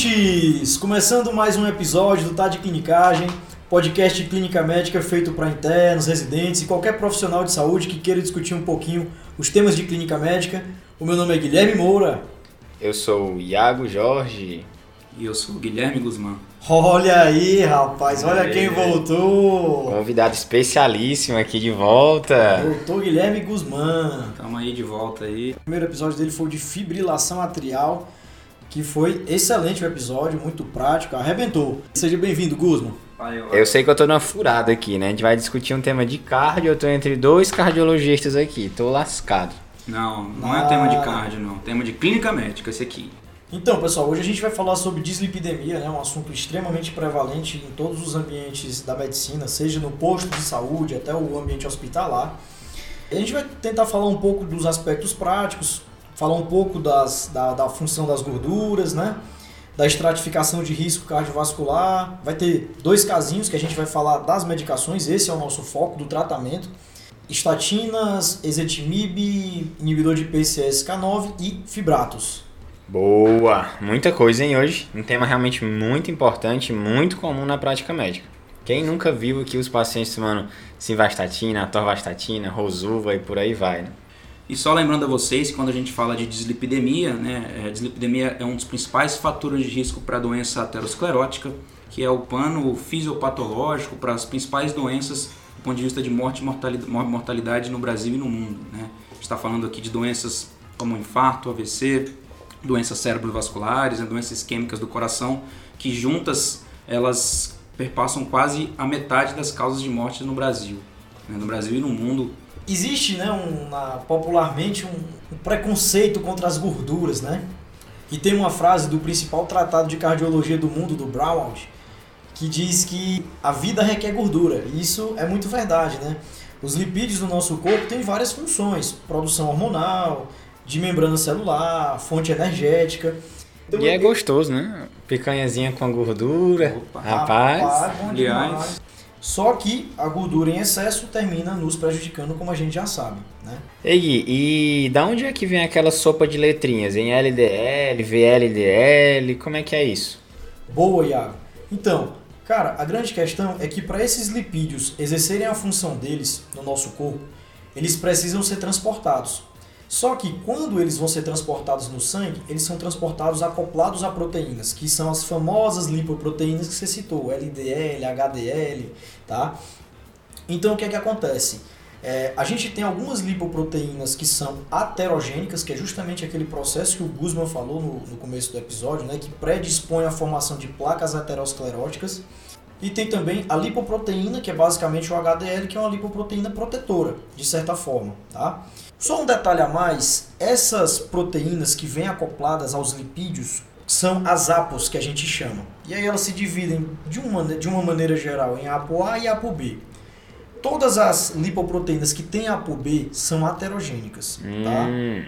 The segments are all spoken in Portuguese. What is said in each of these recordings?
ouvintes! Começando mais um episódio do Tá de Clinicagem, podcast de clínica médica feito para internos, residentes e qualquer profissional de saúde que queira discutir um pouquinho os temas de clínica médica. O meu nome é Guilherme Moura. Eu sou o Iago Jorge. E eu sou o Guilherme Guzmán. Olha aí, rapaz, olha quem voltou! Convidado especialíssimo aqui de volta. Voltou Guilherme Guzmán. Tamo aí de volta aí. O primeiro episódio dele foi de fibrilação atrial, que foi excelente o episódio, muito prático, arrebentou. Seja bem-vindo, Guzman. Eu sei que eu tô numa furada aqui, né? A gente vai discutir um tema de cardio, eu tô entre dois cardiologistas aqui, tô lascado. Não, não é tema de cardio, não. Tema de clínica médica, esse aqui. Então, pessoal, hoje a gente vai falar sobre dislipidemia, né, um assunto extremamente prevalente em todos os ambientes da medicina, seja no posto de saúde até o ambiente hospitalar. E a gente vai tentar falar um pouco dos aspectos práticos, falar um pouco das, da, da função das gorduras, né, da estratificação de risco cardiovascular. Vai ter dois casinhos que a gente vai falar das medicações, esse é o nosso foco do tratamento. Estatinas, ezetimibe, inibidor de PCSK9 e fibratos. Boa! Muita coisa, hein, hoje? Um tema realmente muito importante, muito comum na prática médica. Quem nunca viu aqui os pacientes tomando simvastatina, atorvastatina, rosuva e por aí vai, né? E só lembrando a vocês que quando a gente fala de dislipidemia, né, a dislipidemia é um dos principais fatores de risco para a doença aterosclerótica, que é o pano fisiopatológico para as principais doenças do ponto de vista de morte e mortalidade no Brasil e no mundo. Né? A gente está falando aqui de doenças como infarto, AVC, doenças cerebrovasculares, né, doenças isquêmicas do coração, que juntas elas perpassam quase a metade das causas de morte no Brasil, né, no Brasil e no mundo. Existe, né, um, na, popularmente um, um, preconceito contra as gorduras, né? E tem uma frase do principal tratado de cardiologia do mundo, do Brownald, que diz que a vida requer gordura. E isso é muito verdade, né? Os lipídios do nosso corpo têm várias funções: produção hormonal, de membrana celular, fonte energética. Então, e é gostoso, né? Picanhazinha com a gordura. Opa, rapaz. rapaz aliás. Só que a gordura em excesso termina nos prejudicando, como a gente já sabe, né? E, e da onde é que vem aquela sopa de letrinhas? Em LDL, VLDL, como é que é isso? Boa, Iago. Então, cara, a grande questão é que para esses lipídios exercerem a função deles no nosso corpo, eles precisam ser transportados. Só que quando eles vão ser transportados no sangue, eles são transportados acoplados a proteínas, que são as famosas lipoproteínas que você citou, LDL, HDL, tá? Então o que é que acontece? É, a gente tem algumas lipoproteínas que são aterogênicas, que é justamente aquele processo que o Guzman falou no, no começo do episódio, né, que predispõe à formação de placas ateroscleróticas. E tem também a lipoproteína, que é basicamente o HDL, que é uma lipoproteína protetora, de certa forma, tá? Só um detalhe a mais, essas proteínas que vêm acopladas aos lipídios são as APOs que a gente chama. E aí elas se dividem de uma, de uma maneira geral em ApoA e ApoB. Todas as lipoproteínas que têm ApoB são aterogênicas, tá? Hum.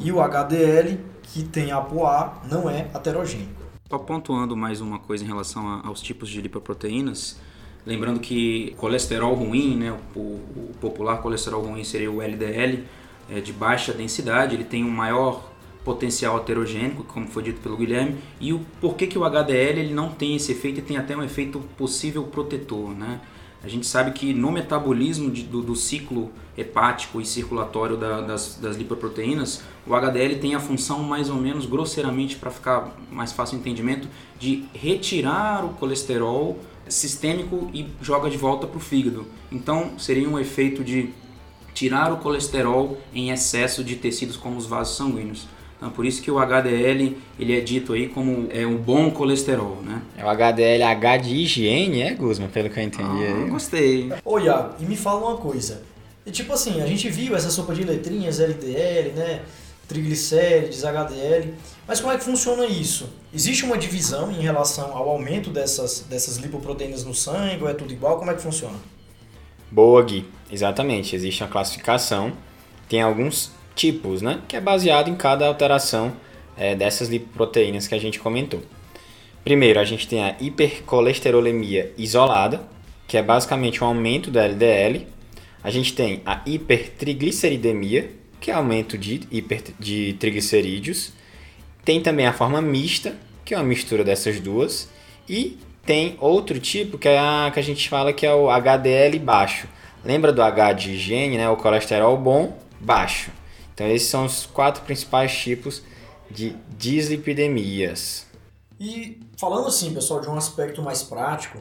E o HDL que tem ApoA não é aterogênico. Só pontuando mais uma coisa em relação a, aos tipos de lipoproteínas, Lembrando que colesterol ruim, né, o, o popular colesterol ruim seria o LDL, é, de baixa densidade, ele tem um maior potencial aterogênico, como foi dito pelo Guilherme, e o porquê que o HDL ele não tem esse efeito e tem até um efeito possível protetor, né? A gente sabe que no metabolismo de, do, do, ciclo hepático e circulatório da, das, das, lipoproteínas, o HDL tem a função mais ou menos grosseiramente para ficar mais fácil o entendimento de retirar o colesterol sistêmico e joga de volta para o fígado. Então seria um efeito de tirar o colesterol em excesso de tecidos como os vasos sanguíneos. Então, por isso que o HDL ele é dito aí como é um bom colesterol, né? É o HDL H de higiene, é, Guzman? Pelo que eu entendi ah, aí. Gostei. Ô, Iago, e me fala uma coisa. E, tipo assim, a gente viu essa sopa de letrinhas, LDL, né? Triglicérides, HDL. Mas como é que funciona isso? Existe uma divisão em relação ao aumento dessas, dessas lipoproteínas no sangue ou é tudo igual? Como é que funciona? Boa, Gui. Exatamente. Existe uma classificação. Tem alguns tipos, né? Que é baseado em cada alteração é, dessas lipoproteínas que a gente comentou. Primeiro, a gente tem a hipercolesterolemia isolada, que é basicamente um aumento da LDL. A gente tem a hipertrigliceridemia, que é aumento de, hiper, de triglicerídeos. Tem também a forma mista, que é uma mistura dessas duas, e tem outro tipo que é a que a gente fala que é o HDL baixo. Lembra do H de higiene, né? O colesterol bom baixo. Então esses são os quatro principais tipos de dislipidemias. E falando assim, pessoal, de um aspecto mais prático,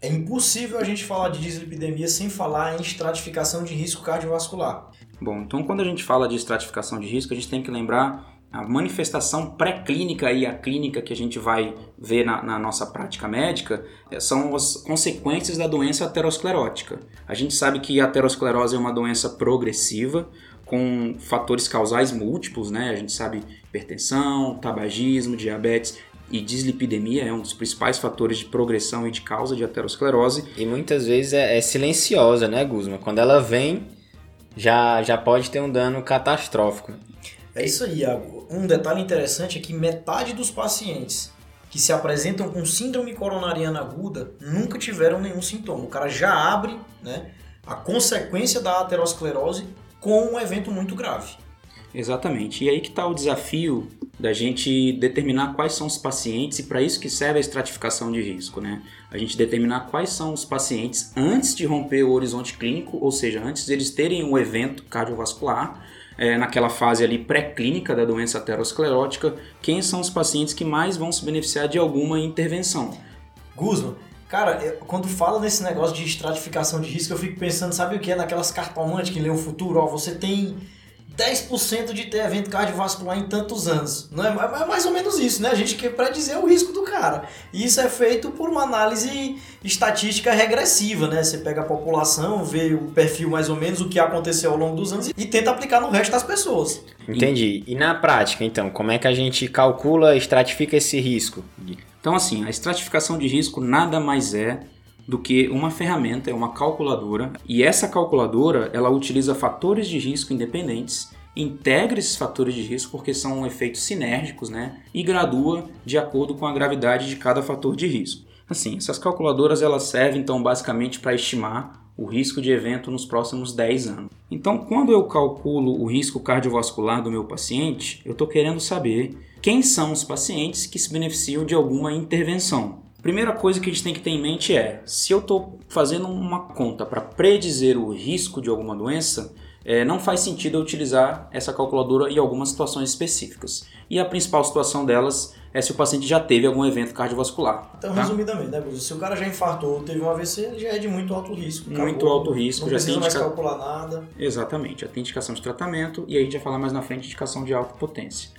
é impossível a gente falar de dislipidemia sem falar em estratificação de risco cardiovascular. Bom, então quando a gente fala de estratificação de risco, a gente tem que lembrar a manifestação pré-clínica e a clínica que a gente vai ver na, na, nossa prática médica eh, são as consequências da doença aterosclerótica. A gente sabe que a aterosclerose é uma doença progressiva, com fatores causais múltiplos, né? A gente sabe hipertensão, tabagismo, diabetes e dislipidemia é um dos principais fatores de progressão e de causa de aterosclerose. E muitas vezes é, é silenciosa, né, Guzma? Quando ela vem, já, já pode ter um dano catastrófico. É isso aí, Iago. Um detalhe interessante é que metade dos pacientes que se apresentam com síndrome coronariana aguda nunca tiveram nenhum sintoma. O cara já abre né, a consequência da aterosclerose com um evento muito grave. Exatamente. E aí que está o desafio da gente determinar quais são os pacientes e para isso que serve a estratificação de risco, né? A gente determinar quais são os pacientes antes de romper o horizonte clínico, ou seja, antes de eles terem um evento cardiovascular, é, naquela fase ali pré-clínica da doença aterosclerótica, quem são os pacientes que mais vão se beneficiar de alguma intervenção. Guzman, cara, eu, quando fala nesse negócio de estratificação de risco, eu fico pensando, sabe o que é naquelas cartomantes que lê o futuro? Ó, você tem 10% de ter evento cardiovascular em tantos anos. Não é, é mais ou menos isso, né? A gente quer predizer o risco do cara. E isso é feito por uma análise estatística regressiva, né? Você pega a população, vê o perfil mais ou menos, o que aconteceu ao longo dos anos e tenta aplicar no resto das pessoas. Entendi. E na prática, então, como é que a gente calcula, estratifica esse risco? Então, assim, a estratificação de risco nada mais é do que uma ferramenta, é uma calculadora, e essa calculadora ela utiliza fatores de risco independentes, integra esses fatores de risco porque são efeitos sinérgicos, né, e gradua de acordo com a gravidade de cada fator de risco. Assim, essas calculadoras elas servem então basicamente para estimar o risco de evento nos próximos 10 anos. Então, quando eu calculo o risco cardiovascular do meu paciente, eu estou querendo saber quem são os pacientes que se beneficiam de alguma intervenção. Primeira coisa que a gente tem que ter em mente é: se eu estou fazendo uma conta para predizer o risco de alguma doença, é, não faz sentido eu utilizar essa calculadora em algumas situações específicas. E a principal situação delas é se o paciente já teve algum evento cardiovascular. Então, tá? resumidamente, né, Se o cara já infartou ou teve um AVC, ele já é de muito alto risco. Acabou, muito alto risco. Não já precisa tem mais indica... calcular nada. Exatamente. Já tem indicação de tratamento e aí a gente vai falar mais na frente indicação de alta potência.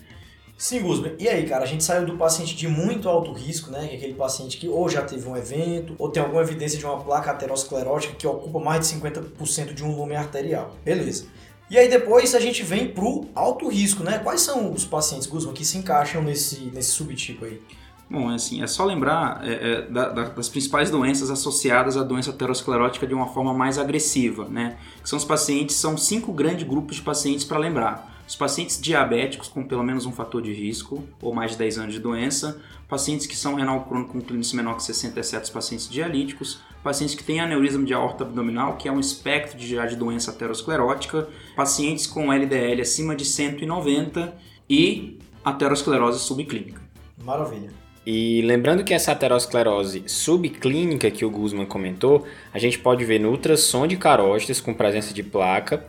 Sim, Guzman. E aí, cara, a gente saiu do paciente de muito alto risco, né? É aquele paciente que ou já teve um evento, ou tem alguma evidência de uma placa aterosclerótica que ocupa mais de 50% de um volume arterial. Beleza. E aí depois a gente vem pro alto risco, né? Quais são os pacientes, Guzman, que se encaixam nesse, nesse subtipo aí? Bom, é assim, é só lembrar é, é, da, da, das principais doenças associadas à doença aterosclerótica de uma forma mais agressiva, né? Que são os pacientes, são cinco grandes grupos de pacientes para lembrar. Os pacientes diabéticos com pelo menos um fator de risco ou mais de 10 anos de doença, pacientes que são renal crônico com clínice menor que 67, os pacientes dialíticos, pacientes que têm aneurisma de aorta abdominal, que é um espectro de, já de doença aterosclerótica, pacientes com LDL acima de 190 e aterosclerose subclínica. Maravilha. E lembrando que essa aterosclerose subclínica que o Guzman comentou, a gente pode ver no ultrassom de carótidas com presença de placa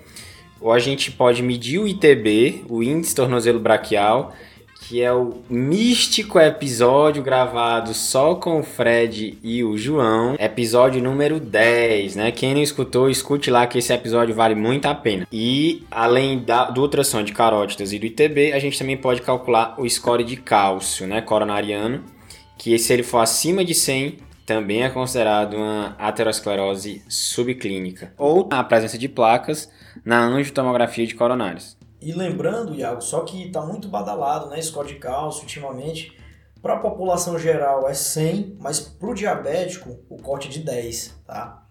ou a gente pode medir o ITB, o índice tornozelo braquial, que é o místico episódio gravado só com o Fred e o João, episódio número 10, né? Quem não escutou, escute lá que esse episódio vale muito a pena. E além da, do ultrassom de carótidas e do ITB, a gente também pode calcular o score de cálcio, né, coronariano, que se ele for acima de 100, também é considerado uma aterosclerose subclínica, ou a presença de placas na angiotomografia de coronários. E lembrando, Iago, só que está muito badalado, né, score de cálcio ultimamente, para a população geral é 100, mas para o diabético o corte é de 10, tá?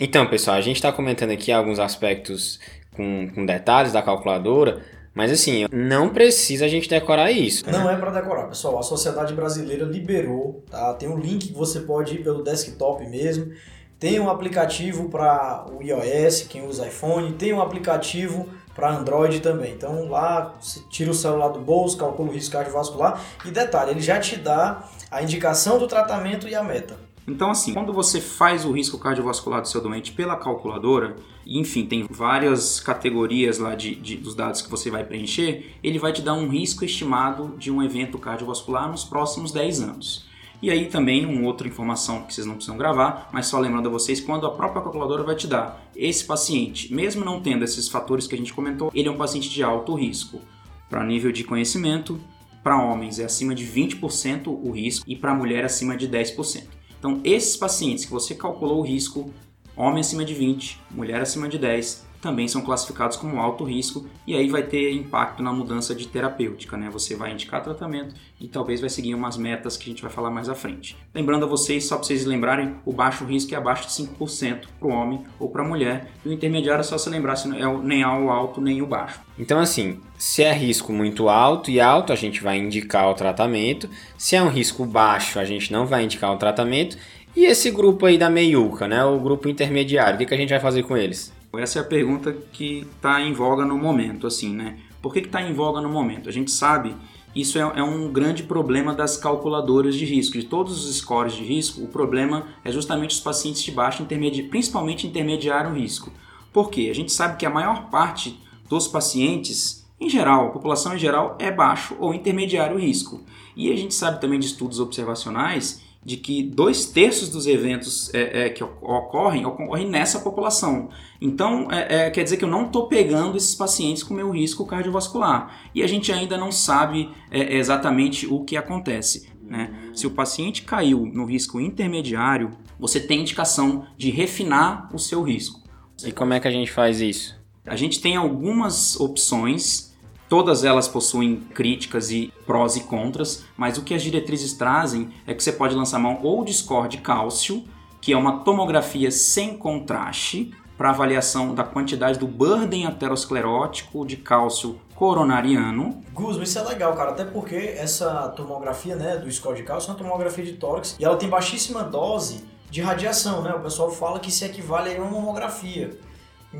Então, pessoal, a gente está comentando aqui alguns aspectos com, com detalhes da calculadora, mas assim, não precisa a gente decorar isso. Não é para decorar, pessoal. A Sociedade Brasileira liberou, tá? Tem um link que você pode ir pelo desktop mesmo. Tem um aplicativo para o iOS, quem usa iPhone, tem um aplicativo para Android também. Então lá você tira o celular do bolso, calcula o risco cardiovascular e detalhe, ele já te dá a indicação do tratamento e a meta. Então, assim, quando você faz o risco cardiovascular do seu doente pela calculadora, enfim, tem várias categorias lá de, de, dos dados que você vai preencher, ele vai te dar um risco estimado de um evento cardiovascular nos próximos 10 anos. E aí também uma outra informação que vocês não precisam gravar, mas só lembrando a vocês, quando a própria calculadora vai te dar esse paciente, mesmo não tendo esses fatores que a gente comentou, ele é um paciente de alto risco. Para nível de conhecimento, para homens é acima de 20% o risco e para mulher acima de 10%. Então, esses pacientes que você calculou o risco, homem acima de 20, mulher acima de 10, também são classificados como alto risco e aí vai ter impacto na mudança de terapêutica, né? Você vai indicar tratamento e talvez vai seguir umas metas que a gente vai falar mais à frente. Lembrando a vocês, só para vocês lembrarem, o baixo risco é abaixo de 5% para o homem ou para a mulher e o intermediário é só se lembrar se é nem o alto nem o baixo. Então assim, se é risco muito alto e alto, a gente vai indicar o tratamento. Se é um risco baixo, a gente não vai indicar o tratamento. E esse grupo aí da meiuca, né? O grupo intermediário, o que, que a gente vai fazer com eles? Essa é a pergunta que está em voga no momento, assim, né? Por que está em voga no momento? A gente sabe isso é, é, um grande problema das calculadoras de risco. De todos os scores de risco, o problema é justamente os pacientes de baixo intermediário, principalmente intermediário risco. Por quê? A gente sabe que a maior parte dos pacientes, em geral, a população em geral, é baixo ou intermediário risco. E a gente sabe também de estudos observacionais de que dois terços dos eventos é, é, que ocorrem ocorrem nessa população. Então, é, é quer dizer que eu não estou pegando esses pacientes com meu risco cardiovascular. E a gente ainda não sabe é, exatamente o que acontece. Né? Se o paciente caiu no risco intermediário, você tem indicação de refinar o seu risco. E como é que a gente faz isso? A gente tem algumas opções Todas elas possuem críticas e prós e contras, mas o que as diretrizes trazem é que você pode lançar mão ou de score de cálcio, que é uma tomografia sem contraste, para avaliação da quantidade do burden aterosclerótico de cálcio coronariano. Guzman, isso é legal, cara, até porque essa tomografia né, do score de cálcio é uma tomografia de tórax e ela tem baixíssima dose de radiação, né? O pessoal fala que se equivale a uma mamografia.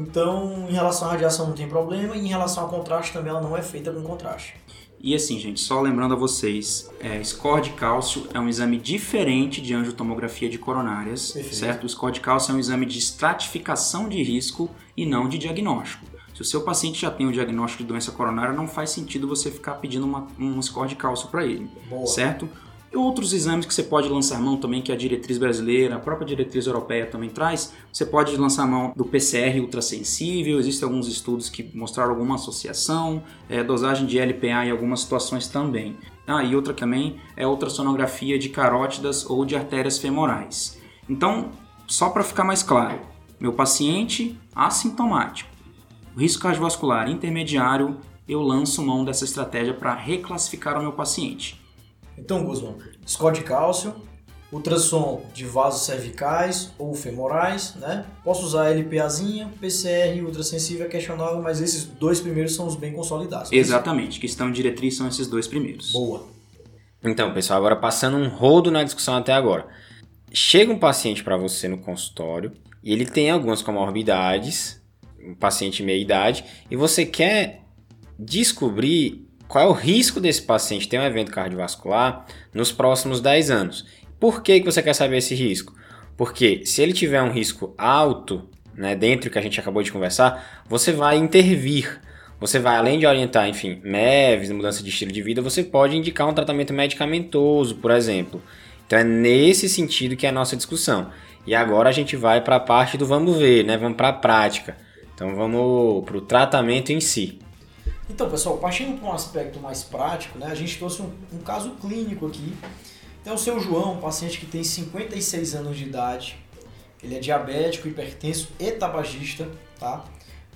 Então, em relação à radiação não tem problema e em relação ao contraste também ela não é feita com contraste. E assim, gente, só lembrando a vocês, é, score de cálcio é um exame diferente de angiotomografia de coronárias, Perfeito. certo? O score de cálcio é um exame de estratificação de risco e não de diagnóstico. Se o seu paciente já tem o diagnóstico de doença coronária, não faz sentido você ficar pedindo uma, um score de cálcio para ele, Boa. certo? Outros exames que você pode lançar mão também, que a diretriz brasileira, a própria diretriz europeia também traz. Você pode lançar mão do PCR ultrassensível, existem alguns estudos que mostraram alguma associação, é, dosagem de LPA em algumas situações também. Ah, e outra também é ultrassonografia de carótidas ou de artérias femorais. Então, só para ficar mais claro, meu paciente assintomático, risco cardiovascular intermediário, eu lanço mão dessa estratégia para reclassificar o meu paciente. Então, Guzman, score de cálcio, ultrassom de vasos cervicais ou femorais, né? Posso usar LPAzinha, PCR, ultrassensível é questionável, mas esses dois primeiros são os bem consolidados. Exatamente, que estão em diretriz são esses dois primeiros. Boa. Então, pessoal, agora passando um rodo na discussão até agora. Chega um paciente para você no consultório e ele tem algumas comorbidades, um paciente meia idade, e você quer descobrir qual é o risco desse paciente ter um evento cardiovascular nos próximos 10 anos. Por que, que você quer saber esse risco? Porque se ele tiver um risco alto, né, dentro do que a gente acabou de conversar, você vai intervir. Você vai, além de orientar, enfim, MEVs, mudança de estilo de vida, você pode indicar um tratamento medicamentoso, por exemplo. Então é nesse sentido que é a nossa discussão. E agora a gente vai para a parte do vamos ver, né? Vamos para a prática. Então vamos para o tratamento em si. Então, pessoal, partindo para um aspecto mais prático, né, a gente trouxe um, um caso clínico aqui. Então, o seu João, um paciente que tem 56 anos de idade, ele é diabético, hipertenso e tabagista, tá?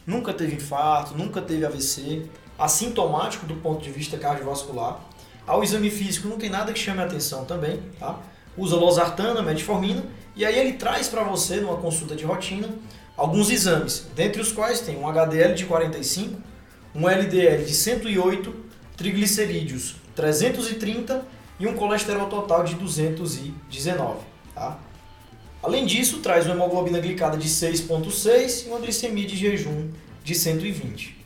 Nunca teve infarto, nunca teve AVC, assintomático do ponto de vista cardiovascular. Ao exame físico não tem nada que chame a atenção também, tá? Usa losartana, metformina, e aí ele traz para você, numa consulta de rotina, alguns exames, dentre os quais tem um HDL de 45, um LDL de 108, triglicerídeos 330 e um colesterol total de 219. Tá? Além disso, traz uma hemoglobina glicada de 6,6 e uma glicemia de jejum de 120.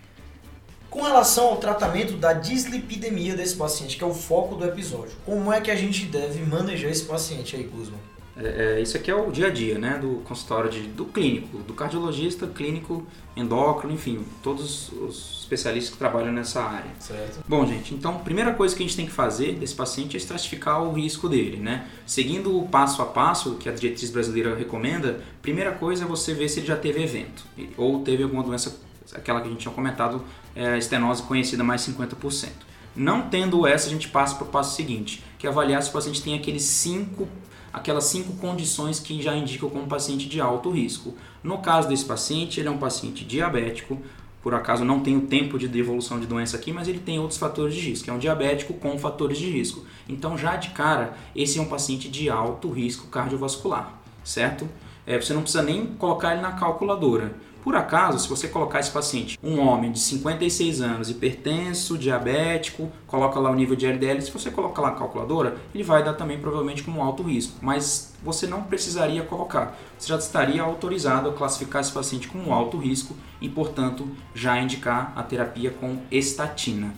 Com relação ao tratamento da dislipidemia desse paciente, que é o foco do episódio, como é que a gente deve manejar esse paciente aí, Guzman? É, é, isso aqui é o dia a dia, né, do consultório de, do clínico, do cardiologista, clínico, endócrino, enfim, todos os especialistas que trabalham nessa área. Certo. Bom, gente, então a primeira coisa que a gente tem que fazer desse paciente é estratificar o risco dele, né? Seguindo o passo a passo que a diretriz brasileira recomenda, primeira coisa é você ver se ele já teve evento ou teve alguma doença, aquela que a gente tinha comentado, é, estenose conhecida mais 50%. Não tendo essa, a gente passa para o passo seguinte, que é avaliar se o paciente tem aqueles cinco aquelas cinco condições que já indicam como paciente de alto risco. No caso desse paciente, ele é um paciente diabético, por acaso não tem o tempo de evolução de doença aqui, mas ele tem outros fatores de risco. É um diabético com fatores de risco. Então, já de cara, esse é um paciente de alto risco cardiovascular, certo? É, você não precisa nem colocar ele na calculadora. Por acaso, se você colocar esse paciente, um homem de 56 anos, hipertenso, diabético, coloca lá o nível de LDL, se você colocar lá a calculadora, ele vai dar também provavelmente como alto risco, mas você não precisaria colocar. Você já estaria autorizado a classificar esse paciente como alto risco e, portanto, já indicar a terapia com estatina.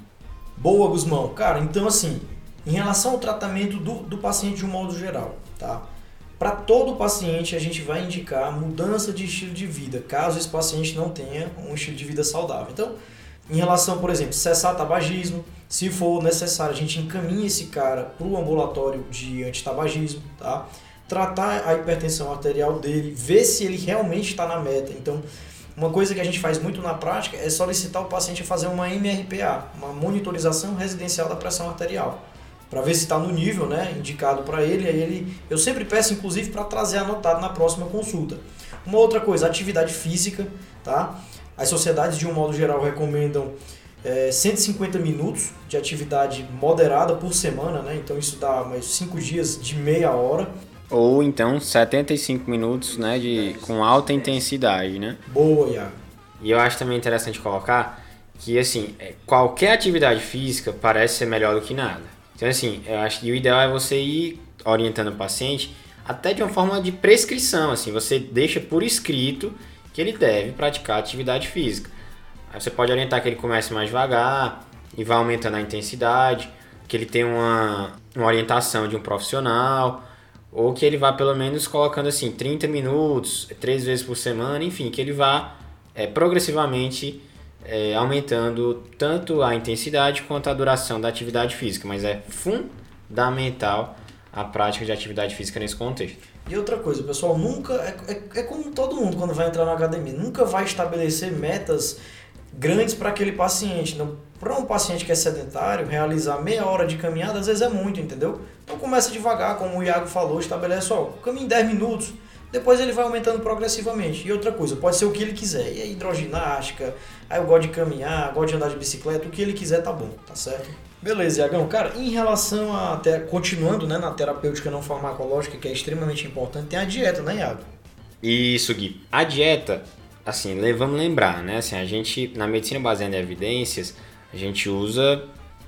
Boa, Guzmão. Cara, então assim, em relação ao tratamento do, do paciente de um modo geral, tá? Para todo paciente, a gente vai indicar mudança de estilo de vida, caso esse paciente não tenha um estilo de vida saudável. Então, em relação, por exemplo, cessar tabagismo, se for necessário, a gente encaminha esse cara para o ambulatório de antitabagismo, tá? Tratar a hipertensão arterial dele, ver se ele realmente está na meta. Então, uma coisa que a gente faz muito na prática é solicitar o paciente a fazer uma MRPA, uma monitorização residencial da pressão arterial para ver se está no nível né, indicado para ele. Aí ele. Eu sempre peço, inclusive, para trazer anotado na próxima consulta. Uma outra coisa, atividade física, tá? As sociedades, de um modo geral, recomendam é, 150 minutos de atividade moderada por semana, né? Então isso dá mais 5 dias de meia hora. Ou então 75 minutos né, de, com alta intensidade, né? Boa, Iago. E eu acho também interessante colocar que assim, é, qualquer atividade física parece ser melhor do que nada. Então, assim, eu acho que o ideal é você ir orientando o paciente até de uma forma de prescrição, assim, você deixa por escrito que ele deve praticar atividade física. Aí você pode orientar que ele comece mais devagar e vá aumentando a intensidade, que ele tenha uma, uma orientação de um profissional, ou que ele vá pelo menos colocando assim 30 minutos, três vezes por semana, enfim, que ele vá é, progressivamente é, aumentando tanto a intensidade quanto a duração da atividade física, mas é fundamental a prática de atividade física nesse contexto. E outra coisa, pessoal, nunca. É, é, é como todo mundo quando vai entrar na academia, nunca vai estabelecer metas grandes para aquele paciente. Para um paciente que é sedentário, realizar meia hora de caminhada às vezes é muito, entendeu? Então começa devagar, como o Iago falou, estabelece, ó, caminhe 10 minutos, depois ele vai aumentando progressivamente. E outra coisa, pode ser o que ele quiser. E a hidroginástica, aí eu gosto de caminhar, gosto de andar de bicicleta, o que ele quiser tá bom, tá certo? Beleza, Iagão. Cara, em relação a. Continuando né, na terapêutica não farmacológica, que é extremamente importante, tem a dieta, né, Iago? Isso, Gui. A dieta, assim, vamos lembrar, né? Assim, a gente, na medicina baseada em evidências, a gente usa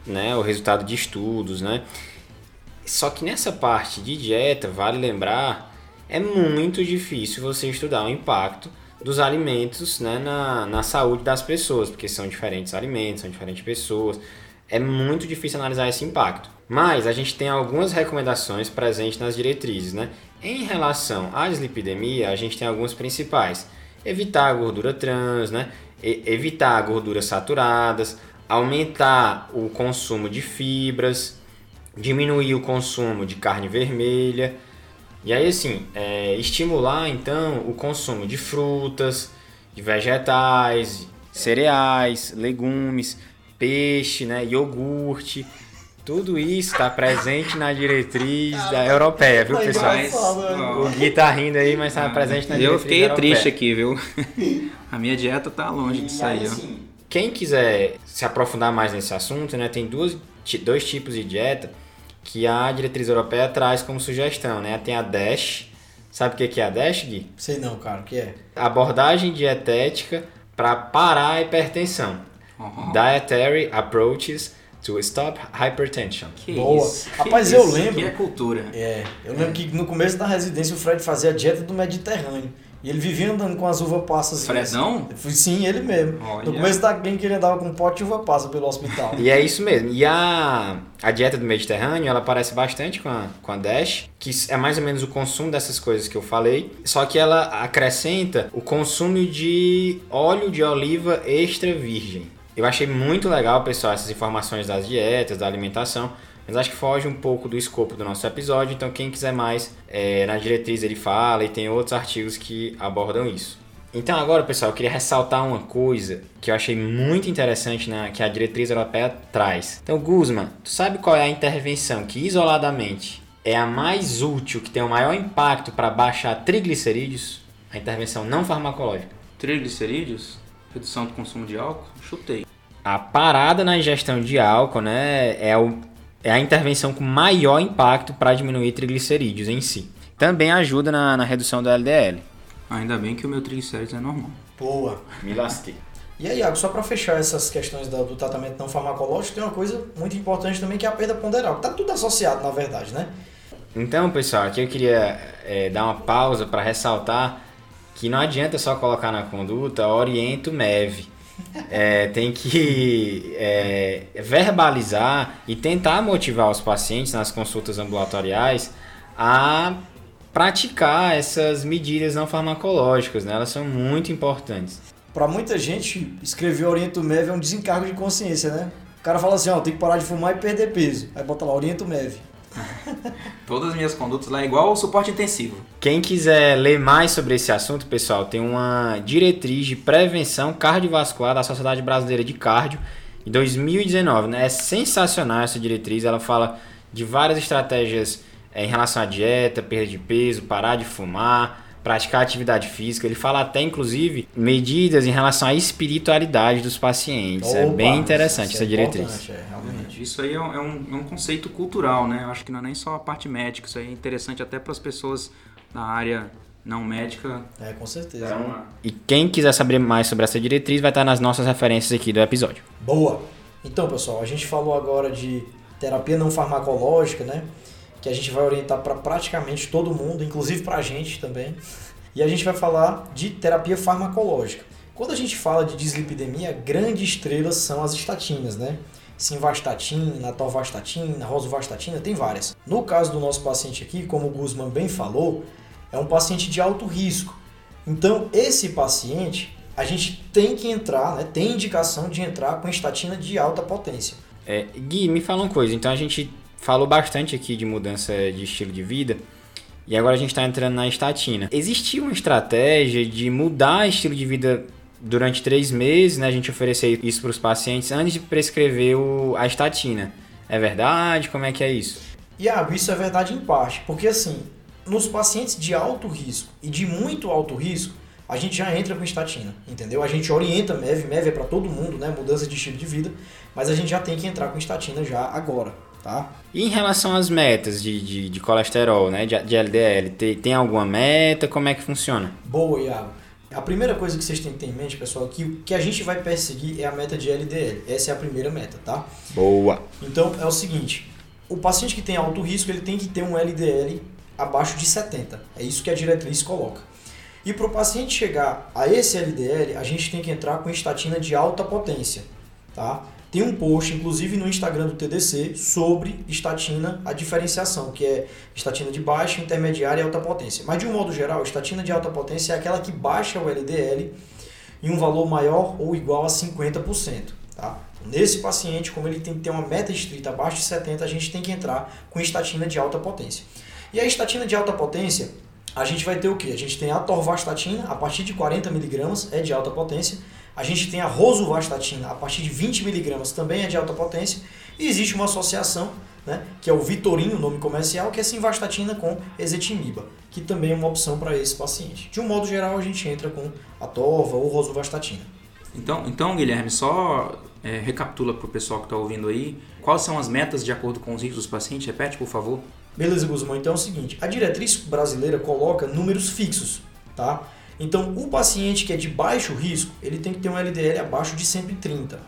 né, o resultado de estudos, né? Só que nessa parte de dieta, vale lembrar, é muito difícil você estudar o impacto dos alimentos né, na, na saúde das pessoas, porque são diferentes alimentos, são diferentes pessoas. É muito difícil analisar esse impacto. Mas a gente tem algumas recomendações presentes nas diretrizes. Né? Em relação à dislipidemia, a gente tem algumas principais. Evitar a gordura trans, né? E evitar gorduras saturadas, aumentar o consumo de fibras, diminuir o consumo de carne vermelha, e aí, assim, é, estimular então o consumo de frutas, de vegetais, cereais, legumes, peixe, né, iogurte. Tudo isso está presente na diretriz da europeia, viu, pessoal? Mas, o Gui tá rindo aí, mas está presente na diretriz Eu fiquei triste aqui, viu? A minha dieta tá longe disso aí, ó. Assim, quem quiser se aprofundar mais nesse assunto, né, tem duas, dois tipos de dieta que a diretriz europeia traz como sugestão, né? Tem a DASH. Sabe o que é a DASH, Gui? Sei não, cara. O que é? Abordagem dietética para parar a hipertensão. Uhum. Dietary Approaches to Stop Hypertension. Que Boa. Isso? Rapaz, eu lembro. Que é cultura. É. Eu lembro é. que no começo da residência o Fred fazia a dieta do Mediterrâneo. E ele vivia andando com as uvas passas. Fredão? Sim, ele mesmo. Olha. No começo da clínica ele andava com um pote de uva passa pelo hospital. E é isso mesmo. E a, a dieta do Mediterrâneo, ela parece bastante com a, com a DASH, que é mais ou menos o consumo dessas coisas que eu falei, só que ela acrescenta o consumo de óleo de oliva extra virgem. Eu achei muito legal, pessoal, essas informações das dietas, da alimentação, mas acho que foge um pouco do escopo do nosso episódio, então quem quiser mais, é, na diretriz ele fala e tem outros artigos que abordam isso. Então agora, pessoal, eu queria ressaltar uma coisa que eu achei muito interessante na, que a diretriz europeia traz. Então, Guzman, tu sabe qual é a intervenção que isoladamente é a mais útil, que tem o maior impacto para baixar triglicerídeos? A intervenção não farmacológica. Triglicerídeos? Redução do consumo de álcool? Chutei. A parada na ingestão de álcool, né, é, o, é a intervenção com maior impacto para diminuir triglicerídeos em si. Também ajuda na, na redução do LDL. Ainda bem que o meu triglicérides é normal. Boa. Me lasquei. E aí, Iago, só para fechar essas questões do, do tratamento não farmacológico, tem uma coisa muito importante também que é a perda ponderal. Tá tudo associado, na verdade, né? Então, pessoal, aqui eu queria é, dar uma pausa para ressaltar que não adianta só colocar na conduta orienta o MEV. É, tem que é, verbalizar e tentar motivar os pacientes nas consultas ambulatoriais a praticar essas medidas não farmacológicas, né? elas são muito importantes. Para muita gente, escrever Oriento MEV é um desencargo de consciência, né? O cara fala assim, ó, tem que parar de fumar e perder peso. Aí bota lá, Oriento MEV. Todas as minhas condutas lá é igual ao suporte intensivo. Quem quiser ler mais sobre esse assunto, pessoal, tem uma diretriz de prevenção cardiovascular da Sociedade Brasileira de Cardio em 2019. Né? É sensacional essa diretriz, ela fala de várias estratégias é, em relação à dieta, perda de peso, parar de fumar, praticar atividade física. Ele fala até, inclusive, medidas em relação à espiritualidade dos pacientes. é Opa, bem interessante isso é essa diretriz. importante, É, realmente. Isso aí é um, é um- é um conceito cultural, né? Eu acho que não é nem só a parte médica, isso aí é interessante até para as pessoas da área não médica. É, com certeza. Então, E quem quiser saber mais sobre essa diretriz vai estar nas nossas referências aqui do episódio. Boa! Então, pessoal, a gente falou agora de terapia não farmacológica, né? Que a gente vai orientar para praticamente todo mundo, inclusive para a gente também. E a gente vai falar de terapia farmacológica. Quando a gente fala de dislipidemia, grandes estrelas são as estatinas, né? Simvastatina, atorvastatina, rosuvastatina, tem várias. No caso do nosso paciente aqui, como o Guzman bem falou, é um paciente de alto risco. Então, esse paciente, a gente tem que entrar, né, tem indicação de entrar com estatina de alta potência. É, Gui, me fala uma coisa. Então a gente falou bastante aqui de mudança de estilo de vida e agora a gente está entrando na estatina. Existia uma estratégia de mudar estilo de vida durante três meses, né? A gente oferecer isso para os pacientes antes de prescrever o- a estatina. É verdade? Como é que é isso? Iago, isso é verdade em parte, porque assim, nos pacientes de alto risco e de muito alto risco, a gente já entra com estatina, entendeu? A gente orienta MEV, MEV é para todo mundo, né? Mudança de estilo de vida, mas a gente já tem que entrar com estatina já agora, tá? E em relação às metas de, de, de colesterol, né? De, de LDL, tem, tem alguma meta? Como é que funciona? Boa, Iago. A primeira coisa que vocês têm que ter em mente, pessoal, é que o que a gente vai perseguir é a meta de LDL. Essa é a primeira meta, tá? Boa! Então é o seguinte: o paciente que tem alto risco ele tem que ter um LDL abaixo de 70. É isso que a diretriz coloca. E para o paciente chegar a esse LDL, a gente tem que entrar com estatina de alta potência, tá? Tem um post, inclusive no Instagram do TDC, sobre estatina, a diferenciação, que é estatina de baixa, intermediária e alta potência. Mas de um modo geral, estatina de alta potência é aquela que baixa o LDL em um valor maior ou igual a 50%. Tá? Nesse paciente, como ele tem que ter uma meta estrita abaixo de 70, a gente tem que entrar com estatina de alta potência. E a estatina de alta potência, a gente vai ter o que? A gente tem a torvastatina, a partir de 40 mg é de alta potência. A gente tem a rosuvastatina, a partir de 20 mg também é de alta potência. E existe uma associação, né, que é o Vitorinho, o nome comercial, que é simvastatina com ezetimiba, que também é uma opção para esse paciente. De um modo geral, a gente entra com a torva ou rosuvastatina. Então, então Guilherme, só é, recapitula para o pessoal que está ouvindo aí, quais são as metas de acordo com os riscos dos pacientes? Repete, por favor. Beleza, Guzmão. Então é o seguinte, a diretriz brasileira coloca números fixos, tá? Então, o paciente que é de baixo risco, ele tem que ter um LDL abaixo de 130.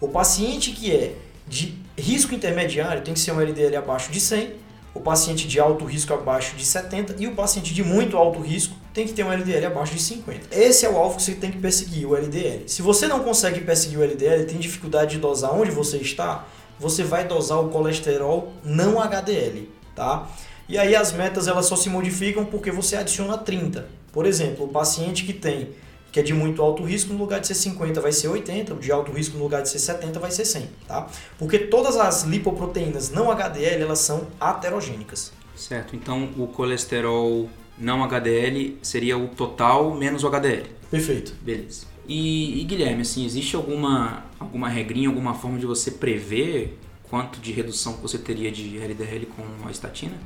O paciente que é de risco intermediário tem que ser um LDL abaixo de 100. O paciente de alto risco abaixo de 70 e o paciente de muito alto risco tem que ter um LDL abaixo de 50. Esse é o alvo que você tem que perseguir, o LDL. Se você não consegue perseguir o LDL, tem dificuldade de dosar onde você está, você vai dosar o colesterol não HDL, tá? E aí as metas elas só se modificam porque você adiciona 30. Por exemplo, o paciente que tem que é de muito alto risco, no lugar de ser 50 vai ser 80, o de alto risco no lugar de ser 70 vai ser 100, tá? Porque todas as lipoproteínas não HDL, elas são aterogênicas. Certo, então o colesterol não HDL seria o total menos o HDL. Perfeito. Beleza. E, e, Guilherme, assim, existe alguma, alguma regrinha, alguma forma de você prever quanto de redução você teria de LDL com a estatina?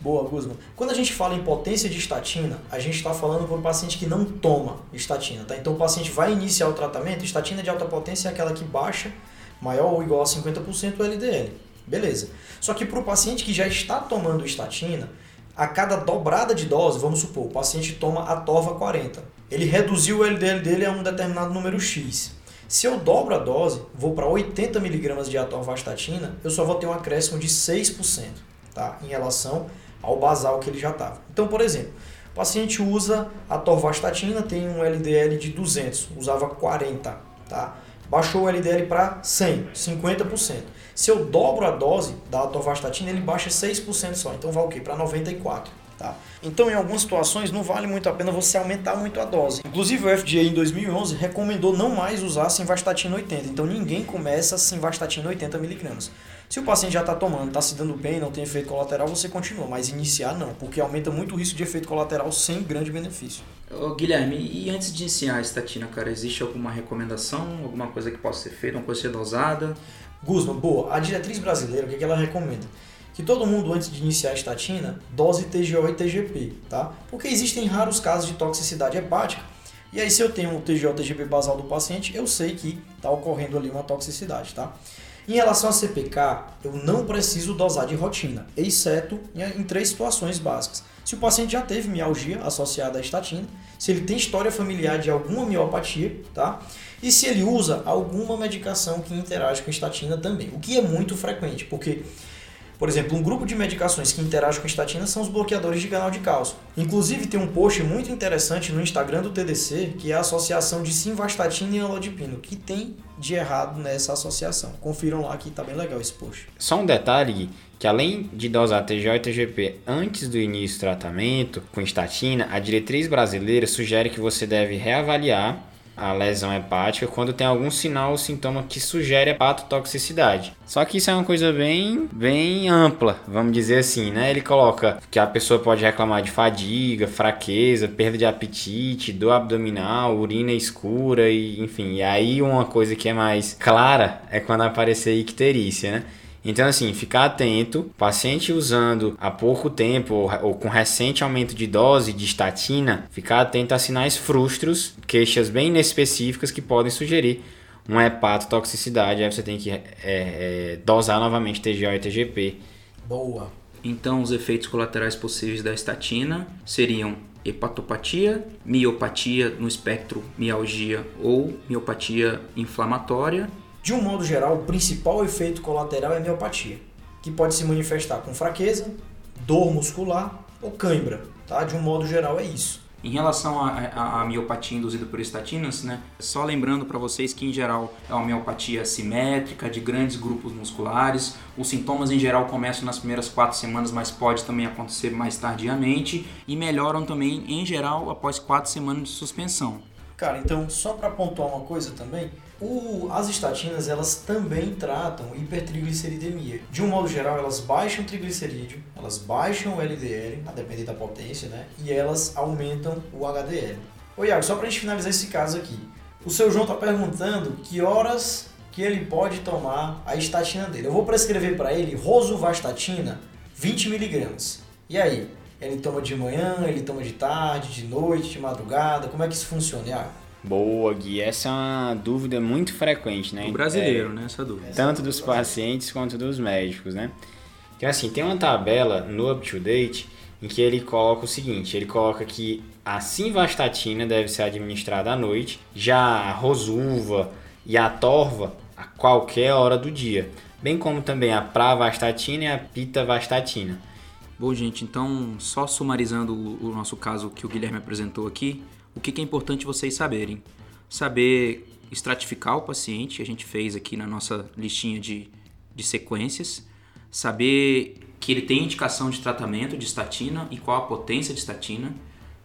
Boa, Guzman. Quando a gente fala em potência de estatina, a gente está falando para o paciente que não toma estatina, tá? Então o paciente vai iniciar o tratamento, estatina de alta potência é aquela que baixa maior ou igual a 50% do LDL. Beleza. Só que para o paciente que já está tomando estatina, a cada dobrada de dose, vamos supor, o paciente toma a Torva 40. Ele reduziu o LDL dele a um determinado número X. Se eu dobro a dose, vou para 80 mg de atorvastatina, eu só vou ter um acréscimo de 6%, tá? Em relação ao basal que ele já estava. Então, por exemplo, o paciente usa a torvastatina, tem um LDL de 200, usava 40, tá? Baixou o LDL para 100, 50%. Se eu dobro a dose da atorvastatina, ele baixa 6% só, então vai o quê? Para 94. Tá? Então, em algumas situações, não vale muito a pena você aumentar muito a dose. Inclusive, o FDA em 2011 recomendou não mais usar simvastatina 80. Então, ninguém começa simvastatina 80 miligramas. Se o paciente já está tomando, está se dando bem, não tem efeito colateral, você continua, mas iniciar não, porque aumenta muito o risco de efeito colateral sem grande benefício. Ô, Guilherme, e antes de iniciar a estatina, cara, existe alguma recomendação, alguma coisa que possa ser feita, uma coisa ser dosada? Guzman, boa. A diretriz brasileira, o que, que ela recomenda? Que todo mundo, antes de iniciar a estatina, dose TGO e TGP, tá? Porque existem raros casos de toxicidade hepática. E aí, se eu tenho o TGO TGP basal do paciente, eu sei que está ocorrendo ali uma toxicidade, tá? Em relação a CPK, eu não preciso dosar de rotina, exceto em três situações básicas. Se o paciente já teve mialgia associada à estatina, se ele tem história familiar de alguma miopatia, tá? E se ele usa alguma medicação que interage com estatina também, o que é muito frequente, porque por exemplo, um grupo de medicações que interage com estatina são os bloqueadores de canal de cálcio. Inclusive, tem um post muito interessante no Instagram do TDC, que é a associação de simvastatina e anlodipino. Que tem de errado nessa associação? Confiram lá que tá bem legal esse post. Só um detalhe, que além de dosar TGO e TGP antes do início do tratamento com estatina, a diretriz brasileira sugere que você deve reavaliar a lesão hepática quando tem algum sinal ou sintoma que sugere hepatotoxicidade. Só que isso é uma coisa bem, bem ampla, vamos dizer assim, né? Ele coloca que a pessoa pode reclamar de fadiga, fraqueza, perda de apetite, dor abdominal, urina escura e enfim. E aí uma coisa que é mais clara é quando aparecer icterícia, né? Então, assim, ficar atento, paciente usando há pouco tempo ou, ou, com recente aumento de dose de estatina, ficar atento a sinais frustros, queixas bem inespecíficas que podem sugerir uma hepatotoxicidade. Aí você tem que é, é, dosar novamente TGO e TGP. Boa. Então, os efeitos colaterais possíveis da estatina seriam hepatopatia, miopatia no espectro mialgia ou miopatia inflamatória de um modo geral, o principal efeito colateral é a miopatia, que pode se manifestar com fraqueza, dor muscular ou cãibra. Tá? De um modo geral, é isso. Em relação à miopatia induzida por estatinas, né, só lembrando para vocês que em geral é uma miopatia simétrica de grandes grupos musculares. Os sintomas em geral começam nas primeiras quatro semanas, mas pode também acontecer mais tardiamente e melhoram também em geral após quatro semanas de suspensão. Cara, então só para pontuar uma coisa também, o, as estatinas elas também tratam hipertrigliceridemia. De um modo geral, elas baixam o triglicerídeo, elas baixam o LDL, a depender da potência, né? E elas aumentam o HDL. Ô Iago, só para a gente finalizar esse caso aqui. O seu João está perguntando que horas que ele pode tomar a estatina dele. Eu vou prescrever para ele rosuvastatina 20 miligramas. E aí? Ele toma de manhã, ele toma de tarde, de noite, de madrugada? Como é que isso funciona, Iago? Boa, Gui. Essa é uma dúvida muito frequente, né? O brasileiro, é, né? Essa dúvida. Tanto dos pacientes quanto dos médicos, né? Que assim, tem uma tabela no Up to Date em que ele coloca o seguinte: ele coloca que a simvastatina deve ser administrada à noite, já a rosuva e a torva a qualquer hora do dia, bem como também a pravastatina e a pitavastatina. Bom, gente, então, só sumarizando o, nosso caso que o Guilherme apresentou aqui, o que, é importante vocês saberem? Saber estratificar o paciente, a gente fez aqui na nossa listinha de, de sequências, saber que ele tem indicação de tratamento de estatina e qual a potência de estatina,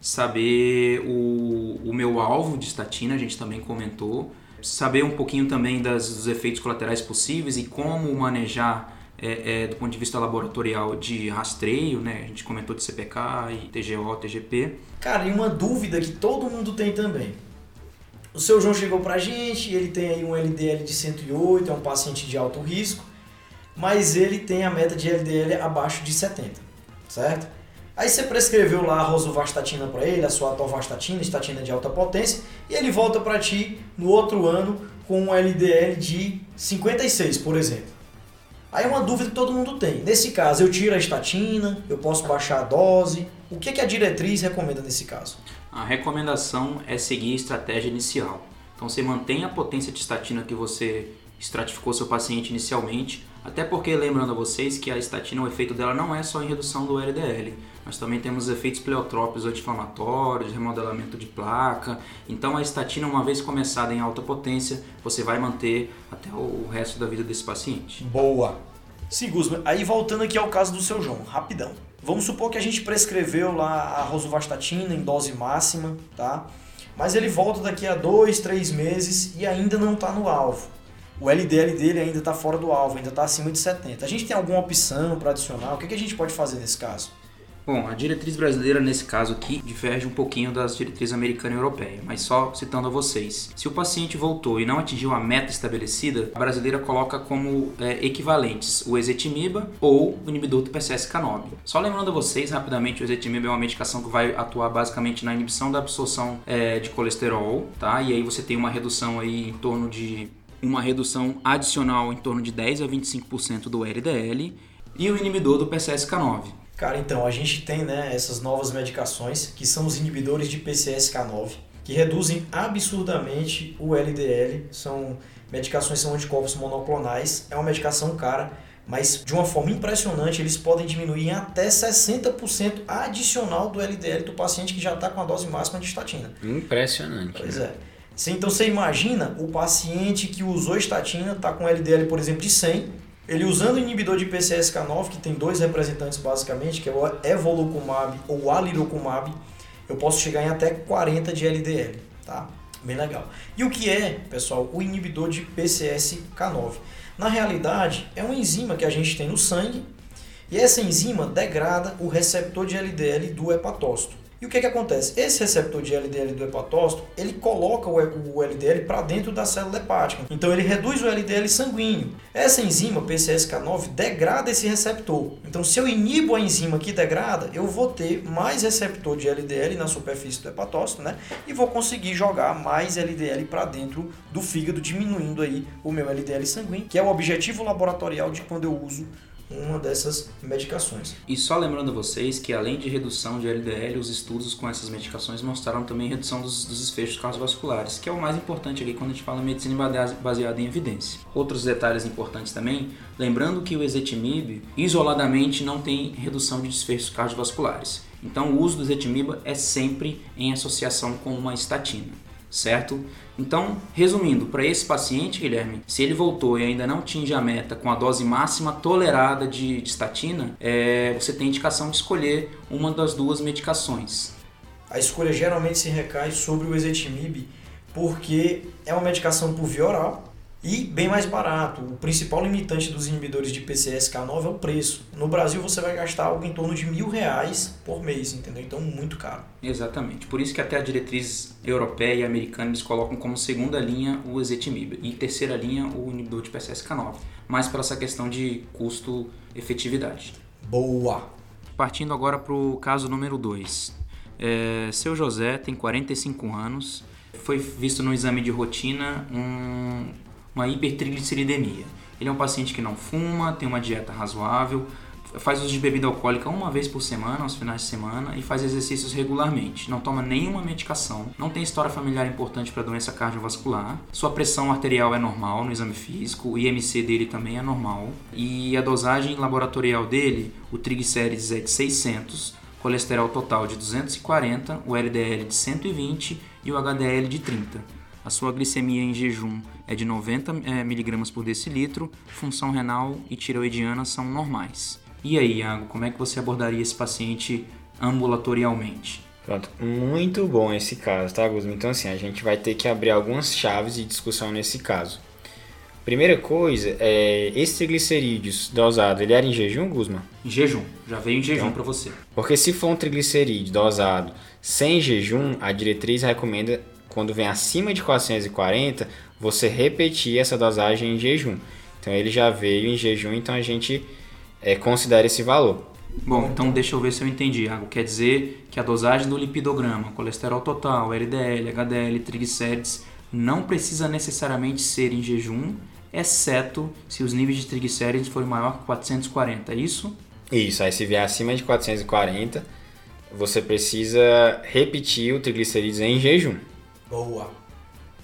saber o, o meu alvo de estatina, a gente também comentou, saber um pouquinho também das, dos efeitos colaterais possíveis e como manejar é, é, do ponto de vista laboratorial de rastreio, né? A gente comentou de CPK e TGO, TGP. Cara, e uma dúvida que todo mundo tem também. O seu João chegou pra gente, ele tem aí um LDL de 108, é um paciente de alto risco, mas ele tem a meta de LDL abaixo de 70, certo? Aí você prescreveu lá a rosuvastatina para ele, a sua atorvastatina, estatina de alta potência, e ele volta para ti no outro ano com um LDL de 56, por exemplo. Aí é uma dúvida que todo mundo tem. Nesse caso, eu tiro a estatina, eu posso baixar a dose. O que, que a diretriz recomenda nesse caso? A recomendação é seguir a estratégia inicial. Então você mantém a potência de estatina que você estratificou seu paciente inicialmente, até porque lembrando a vocês que a estatina, o efeito dela não é só em redução do LDL, nós também temos efeitos pleotrópicos anti-inflamatórios, remodelamento de placa. Então a estatina, uma vez começada em alta potência, você vai manter até o resto da vida desse paciente. Boa! Sim. Aí voltando aqui ao caso do seu João, rapidão. Vamos supor que a gente prescreveu lá a rosuvastatina em dose máxima, tá? Mas ele volta daqui a dois, três meses e ainda não está no alvo. O LDL dele ainda está fora do alvo, ainda está acima de 70. A gente tem alguma opção para adicionar? O que, que a gente pode fazer nesse caso? Bom, a diretriz brasileira nesse caso aqui diverge um pouquinho das diretrizes americana e europeia, mas só citando a vocês. Se o paciente voltou e não atingiu a meta estabelecida, a brasileira coloca como é, equivalentes o ezetimiba ou o inibidor do PCSK9. Só lembrando a vocês rapidamente, o ezetimiba é uma medicação que vai atuar basicamente na inibição da absorção é, de colesterol, tá? E aí você tem uma redução aí em torno de uma redução adicional em torno de 10 a 25% do LDL e o inibidor do PCSK9. Cara, então, a gente tem né, essas novas medicações, que são os inibidores de PCSK9, que reduzem absurdamente o LDL. São medicações, são anticorpos monoclonais. É uma medicação cara, mas de uma forma impressionante, eles podem diminuir em até 60% adicional do LDL do paciente que já está com a dose máxima de estatina. Impressionante. Pois né? é. Então você imagina o paciente que usou estatina, está com LDL, por exemplo, de 100, ele usando o inibidor de PCSK9, que tem dois representantes basicamente, que é o evolucumab ou alirocumab, eu posso chegar em até 40 de LDL, tá? Bem legal. E o que é, pessoal, o inibidor de PCSK9? Na realidade, é uma enzima que a gente tem no sangue e essa enzima degrada o receptor de LDL do hepatócito. E o que, que acontece? Esse receptor de LDL do hepatócito, ele coloca o LDL para dentro da célula hepática. Então ele reduz o LDL sanguíneo. Essa enzima PCSK9 degrada esse receptor. Então se eu inibo a enzima que degrada, eu vou ter mais receptor de LDL na superfície do hepatócito, né? E vou conseguir jogar mais LDL para dentro do fígado, diminuindo aí o meu LDL sanguíneo, que é o objetivo laboratorial de quando eu uso uma dessas medicações. E só lembrando vocês que além de redução de LDL, os estudos com essas medicações mostraram também redução dos, dos desfechos cardiovasculares, que é o mais importante aqui quando a gente fala em medicina baseada em evidência. Outros detalhes importantes também, lembrando que o ezetimibe isoladamente não tem redução de desfechos cardiovasculares. Então o uso do ezetimibe é sempre em associação com uma estatina, certo? Então, resumindo, para esse paciente, Guilherme, se ele voltou e ainda não atinge a meta com a dose máxima tolerada de, de estatina, é, você tem indicação de escolher uma das duas medicações. A escolha geralmente se recai sobre o ezetimibe, porque é uma medicação por via oral, e bem mais barato. O principal limitante dos inibidores de PCSK9 é o preço. No Brasil você vai gastar algo em torno de mil reais por mês, entendeu? Então muito caro. Exatamente. Por isso que até a diretriz europeia e americana eles colocam como segunda linha o ezetimibe e terceira linha o inibidor de PCSK9. Mais para essa questão de custo-efetividade. Boa! Partindo agora para o caso número 2. É, seu José tem 45 anos, foi visto no exame de rotina um uma hipertrigliceridemia. Ele é um paciente que não fuma, tem uma dieta razoável, faz uso de bebida alcoólica uma vez por semana, aos finais de semana, e faz exercícios regularmente. Não toma nenhuma medicação, não tem história familiar importante para doença cardiovascular, sua pressão arterial é normal no exame físico, o IMC dele também é normal, e a dosagem laboratorial dele, o triglicérides é de 600, colesterol total de 240, o LDL de 120 e o HDL de 30. A sua glicemia em jejum é de 90 mg por decilitro, função renal e tiroidiana são normais. E aí, Iago, como é que você abordaria esse paciente ambulatorialmente? Pronto, muito bom esse caso, tá, Guzman? Então, assim, a gente vai ter que abrir algumas chaves de discussão nesse caso. Primeira coisa, é, esse triglicerídeos dosado, ele era em jejum, Guzman? Em jejum, já veio em jejum então, para você. Porque se for um triglicerídeo dosado sem jejum, a diretriz recomenda quando vem acima de 440, você repetir essa dosagem em jejum. Então ele já veio em jejum, então a gente é, considera esse valor. Bom, então deixa eu ver se eu entendi. Iago. Quer dizer que a dosagem do lipidograma, colesterol total, LDL, HDL, triglicérides, não precisa necessariamente ser em jejum, exceto se os níveis de triglicérides forem maior que 440, é isso? Isso, aí se vier acima de 440, você precisa repetir o triglicerídeos em jejum. Boa.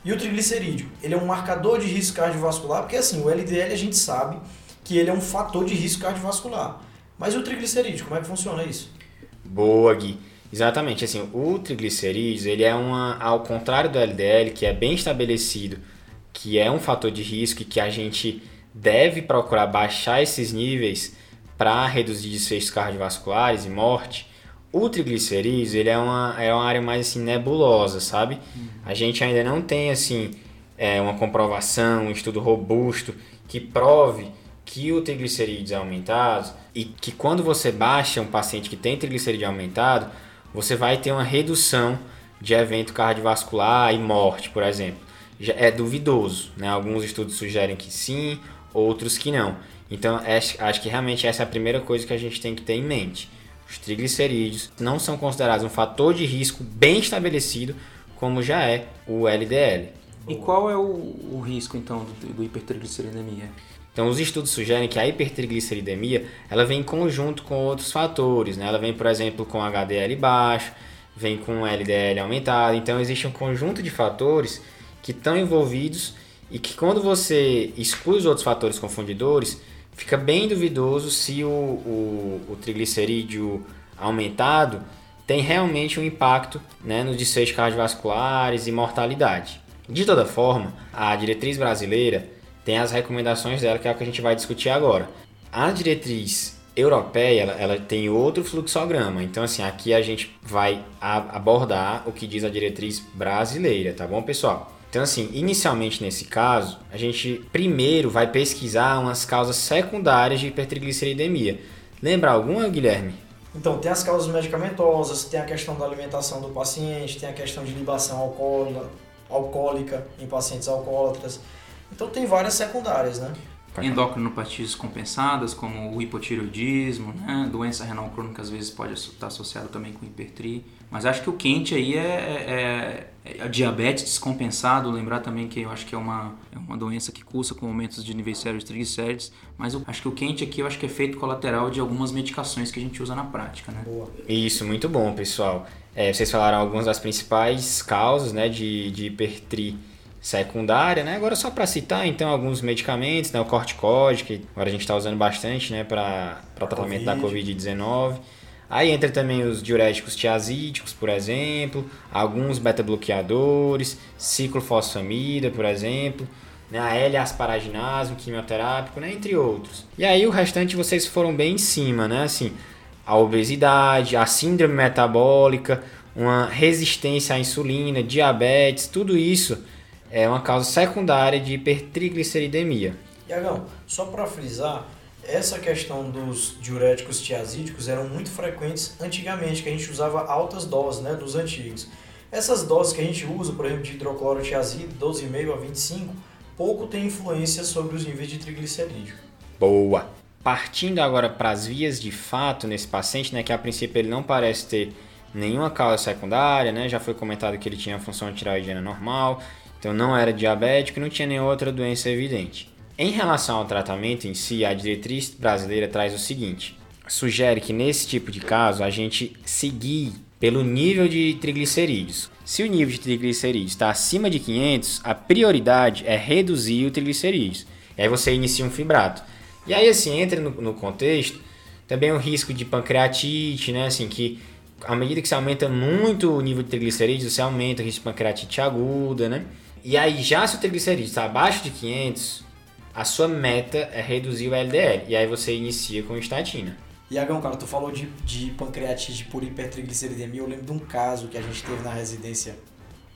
E o triglicerídeo? Ele é um marcador de risco cardiovascular, porque assim, o LDL a gente sabe que ele é um fator de risco cardiovascular. Mas o triglicerídeo, como é que funciona isso? Boa, Gui. Exatamente, assim, o triglicerídeos, ele é uma, ao contrário do LDL, que é bem estabelecido, que é um fator de risco e que a gente deve procurar baixar esses níveis para reduzir desfechos cardiovasculares e morte, o triglicerídeos, ele é uma, é uma área mais assim, nebulosa, sabe? Uhum. A gente ainda não tem assim é, uma comprovação, um estudo robusto que prove que o triglicerídeos é aumentado e que quando você baixa um paciente que tem triglicerídeo aumentado, você vai ter uma redução de evento cardiovascular e morte, por exemplo. Já é duvidoso, né? Alguns estudos sugerem que sim, outros que não. Então, acho que realmente essa é a primeira coisa que a gente tem que ter em mente os triglicerídeos não são considerados um fator de risco bem estabelecido, como já é o LDL. E qual é o, o risco então do, do hipertrigliceridemia? Então, os estudos sugerem que a hipertrigliceridemia ela vem em conjunto com outros fatores. Né? Ela vem, por exemplo, com HDL baixo, vem com LDL aumentado. Então, existe um conjunto de fatores que estão envolvidos e que, quando você exclui os outros fatores confundidores, fica bem duvidoso se o, o, o triglicerídeo aumentado tem realmente um impacto né, nos desfechos cardiovasculares e mortalidade. De toda forma, a diretriz brasileira tem as recomendações dela, que é o que a gente vai discutir agora. A diretriz europeia, ela, ela tem outro fluxograma, então assim, aqui a gente vai abordar o que diz a diretriz brasileira, tá bom, pessoal? Então, assim, inicialmente nesse caso, a gente primeiro vai pesquisar umas causas secundárias de hipertrigliceridemia. Lembra alguma, Guilherme? Então, tem as causas medicamentosas, tem a questão da alimentação do paciente, tem a questão de libação alcoólica em pacientes alcoólatras. Então, tem várias secundárias, né? Endocrinopatias compensadas, como o hipotireoidismo, né? doença renal crônica às vezes pode estar associada também com hipertri. Mas acho que o quente aí é, é, é, diabetes descompensado. Lembrar também que eu acho que é uma, é uma doença que cursa com aumentos de níveis sérios de triglicérides. Mas eu acho que o quente aqui eu acho que é efeito colateral de algumas medicações que a gente usa na prática, né? Boa. Isso, muito bom, pessoal. É, vocês falaram algumas das principais causas né, de, de hipertri secundária, né? Agora só para citar, então, alguns medicamentos, né? O corticóide, que agora a gente está usando bastante, né? Para tratamento COVID. da Covid-19. Aí entra também os diuréticos tiazídicos, por exemplo, alguns beta-bloqueadores, ciclofosfamida, por exemplo, né? a L-asparaginase, quimioterápico, né? Entre outros. E aí o restante vocês foram bem em cima, né? Assim, a obesidade, a síndrome metabólica, uma resistência à insulina, diabetes, tudo isso é uma causa secundária de hipertrigliceridemia. Iagão, só para frisar, essa questão dos diuréticos tiazídicos eram muito frequentes antigamente, que a gente usava altas doses, né, dos antigos. Essas doses que a gente usa, por exemplo, de hidroclorotiazida, 12,5 a 25, pouco tem influência sobre os níveis de triglicerídeo. Boa! Partindo agora para as vias de fato nesse paciente, né, que a princípio ele não parece ter nenhuma causa secundária, né, já foi comentado que ele tinha função tireoidiana normal, então não era diabético e não tinha nenhuma outra doença evidente. Em relação ao tratamento em si, a diretriz brasileira traz o seguinte: sugere que nesse tipo de caso a gente seguir pelo nível de triglicerídeos. Se o nível de triglicerídeos está acima de 500, a prioridade é reduzir o triglicerídeos. E aí você inicia um fibrato. E aí assim, entra no, no contexto também o risco de pancreatite, né? Assim, que à medida que você aumenta muito o nível de triglicerídeos, você aumenta o risco de pancreatite aguda, né? E aí, já se o triglicerídeo está abaixo de 500, a sua meta é reduzir o LDL. E aí você inicia com estatina. Iagão, cara, tu falou de, de pancreatite por hipertrigliceridemia. Eu lembro de um caso que a gente teve na residência.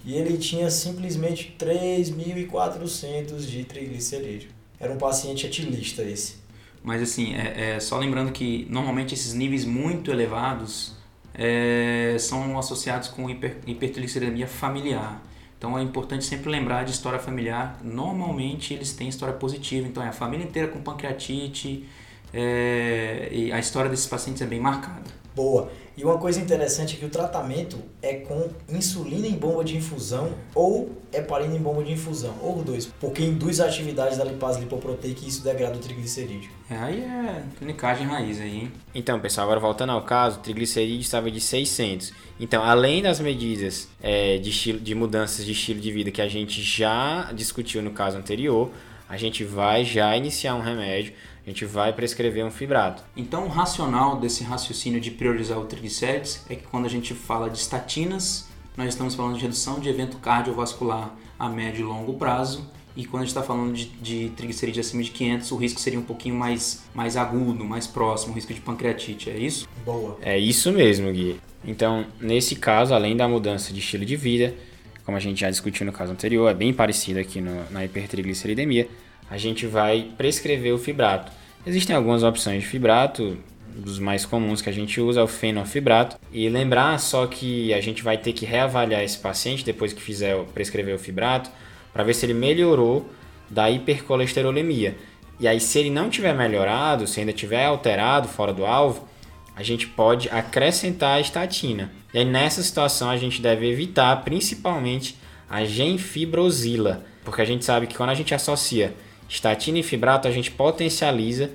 E ele tinha simplesmente 3.400 de triglicerídeo. Era um paciente etilista esse. Mas assim, é, é, só lembrando que normalmente esses níveis muito elevados é, são associados com hiper, hipertrigliceridemia familiar. Então é importante sempre lembrar de história familiar. Normalmente eles têm história positiva, então é a família inteira com pancreatite. É, e a história desses pacientes é bem marcada. Boa. E uma coisa interessante é que o tratamento é com insulina em bomba de infusão ou heparina em bomba de infusão, ou os dois, porque induz a atividade da lipase lipoproteica e isso degrada o triglicerídeo. É, aí é clinicagem raiz aí, hein? Então, pessoal, agora voltando ao caso, o triglicerídeo estava de 600. Então, além das medidas é, de, estilo, de mudanças de estilo de vida que a gente já discutiu no caso anterior, a gente vai já iniciar um remédio a gente vai prescrever um fibrato. Então, o racional desse raciocínio de priorizar o triglicérides é que quando a gente fala de estatinas, nós estamos falando de redução de evento cardiovascular a médio e longo prazo. E quando a gente está falando de, de triglicerídeos acima de 500, o risco seria um pouquinho mais, mais agudo, mais próximo, o risco de pancreatite, é isso? Boa. É isso mesmo, Gui. Então, nesse caso, além da mudança de estilo de vida, como a gente já discutiu no caso anterior, é bem parecido aqui no, na hipertrigliceridemia, a gente vai prescrever o fibrato. Existem algumas opções de fibrato, dos mais comuns que a gente usa é o fenofibrato. E lembrar só que a gente vai ter que reavaliar esse paciente depois que fizer prescrever o fibrato, para ver se ele melhorou da hipercolesterolemia. E aí, se ele não tiver melhorado, se ainda tiver alterado fora do alvo, a gente pode acrescentar a estatina. E aí, nessa situação, a gente deve evitar principalmente a genfibrosila, porque a gente sabe que quando a gente associa Estatina e fibrato a gente potencializa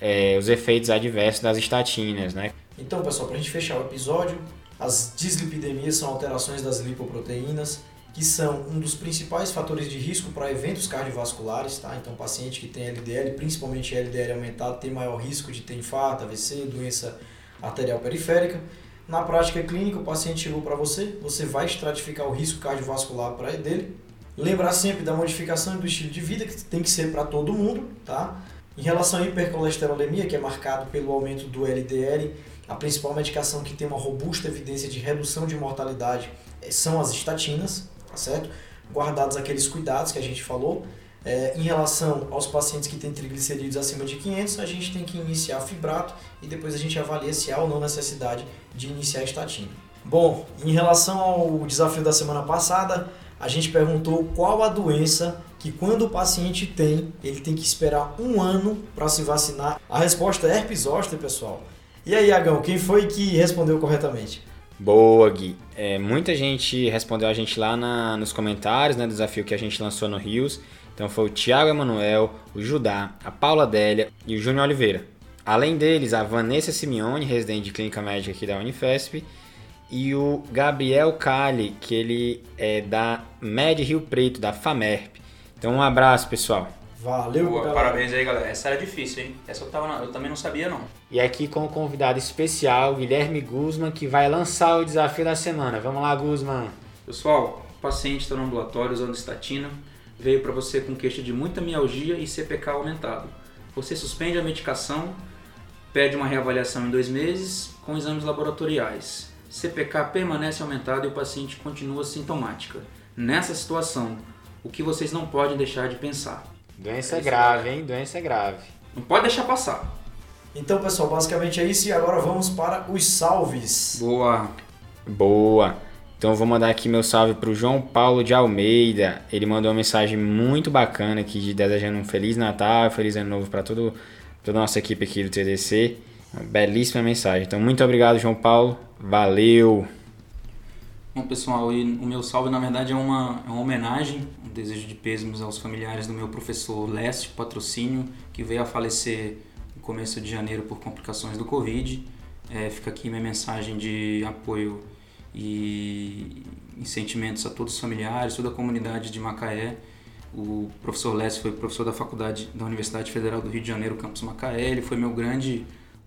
é, os efeitos adversos das estatinas, né? Então, pessoal, para a gente fechar o episódio, as dislipidemias são alterações das lipoproteínas, que são um dos principais fatores de risco para eventos cardiovasculares, tá? Então, paciente que tem LDL, principalmente LDL aumentado, tem maior risco de ter infarto, AVC, doença arterial periférica. Na prática clínica, o paciente chegou para você, você vai estratificar o risco cardiovascular para dele Lembrar sempre da modificação do estilo de vida, que tem que ser para todo mundo, tá? Em relação à hipercolesterolemia, que é marcado pelo aumento do LDL, a principal medicação que tem uma robusta evidência de redução de mortalidade eh, são as estatinas, tá certo? Guardados aqueles cuidados que a gente falou. É, em relação aos pacientes que têm triglicerídeos acima de 500, a gente tem que iniciar fibrato e depois a gente avalia se há ou não necessidade de iniciar estatina. Bom, em relação ao desafio da semana passada, a gente perguntou qual a doença que quando o paciente tem, ele tem que esperar um ano para se vacinar. A resposta é herpes zoster, pessoal. E aí, Agão, quem foi que respondeu corretamente? Boa, Gui. É, muita gente respondeu a gente lá na, nos comentários, né, do desafio que a gente lançou no Rios. Então foi o Thiago Emanuel, o Judá, a Paula Délia e o Júnior Oliveira. Além deles, a Vanessa Simeone, residente de clínica médica aqui da Unifesp, e o Gabriel Cali, que ele é da Med Rio Preto, da FAMERP. Então um abraço, pessoal. Valeu, Boa, Parabéns aí, galera. Essa era difícil, hein? Essa eu, tava, eu também não sabia, não. E aqui com o convidado especial, Guilherme Guzman, que vai lançar o desafio da semana. Vamos lá, Guzman. Pessoal, o paciente está no ambulatório usando estatina, veio para você com queixa de muita mialgia e CPK aumentado. Você suspende a medicação, pede uma reavaliação em dois meses com exames laboratoriais. CPK permanece aumentado e o paciente continua sintomática. Nessa situação, o que vocês não podem deixar de pensar? Doença é grave, hein? Doença é grave. Não pode deixar passar. Então, pessoal, basicamente é isso e agora vamos para os salves. Boa. Boa. Então eu vou mandar aqui meu salve para o João Paulo de Almeida. Ele mandou uma mensagem muito bacana aqui de desejando um feliz Natal, feliz ano novo para toda a nossa equipe aqui do TDC. Uma belíssima mensagem. Então muito obrigado, João Paulo. Valeu! Bom, pessoal, e o meu salve na verdade é uma, é uma homenagem, um desejo de pêsames aos familiares do meu professor Leste Patrocínio, que veio a falecer começo de janeiro por complicações do Covid. É, fica aqui minha mensagem de apoio e, e sentimentos a todos os familiares, toda a comunidade de Macaé. O professor Lécio foi professor da faculdade da Universidade Federal do Rio de Janeiro, campus Macaé. Ele foi meu grande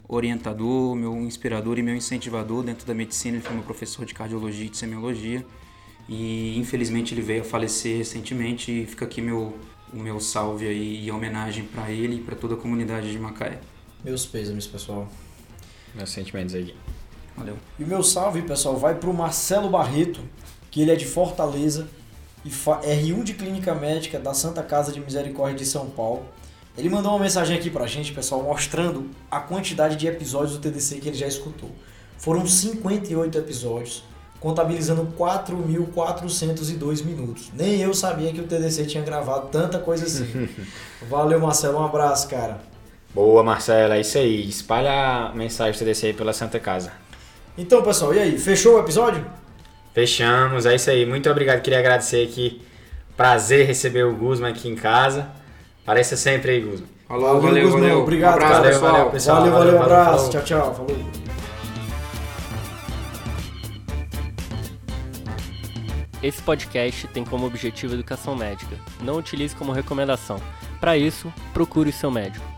orientador, meu inspirador e meu incentivador dentro da medicina. Ele foi meu professor de cardiologia e de semiologia. E infelizmente ele veio a falecer recentemente e fica aqui meu o meu salve aí e homenagem para ele e para toda a comunidade de Macaé. Meus pêsames, pessoal. Meus sentimentos aí. Valeu. E o meu salve, pessoal, vai pro Marcelo Barreto, que ele é de Fortaleza e R1 de Clínica Médica da Santa Casa de Misericórdia de São Paulo. Ele mandou uma mensagem aqui pra gente, pessoal, mostrando a quantidade de episódios do TDC que ele já escutou. Foram 58 episódios contabilizando 4.402 minutos. Nem eu sabia que o TDC tinha gravado tanta coisa assim. Valeu, Marcelo. Um abraço, cara. Boa, Marcelo. É isso aí. Espalha a mensagem do TDC aí pela Santa Casa. Então, pessoal, e aí? Fechou o episódio? Fechamos. É isso aí. Muito obrigado. Queria agradecer aqui. Prazer receber o Guzman aqui em casa. Apareça sempre aí, Guzman. Falou, valeu, valeu. valeu. Obrigado, um abraço, pessoal. Valeu, pessoal. Valeu, valeu, valeu, abraço. Tchau, tchau. Falou. Esse podcast tem como objetivo educação médica. Não utilize como recomendação. Para isso, procure o seu médico.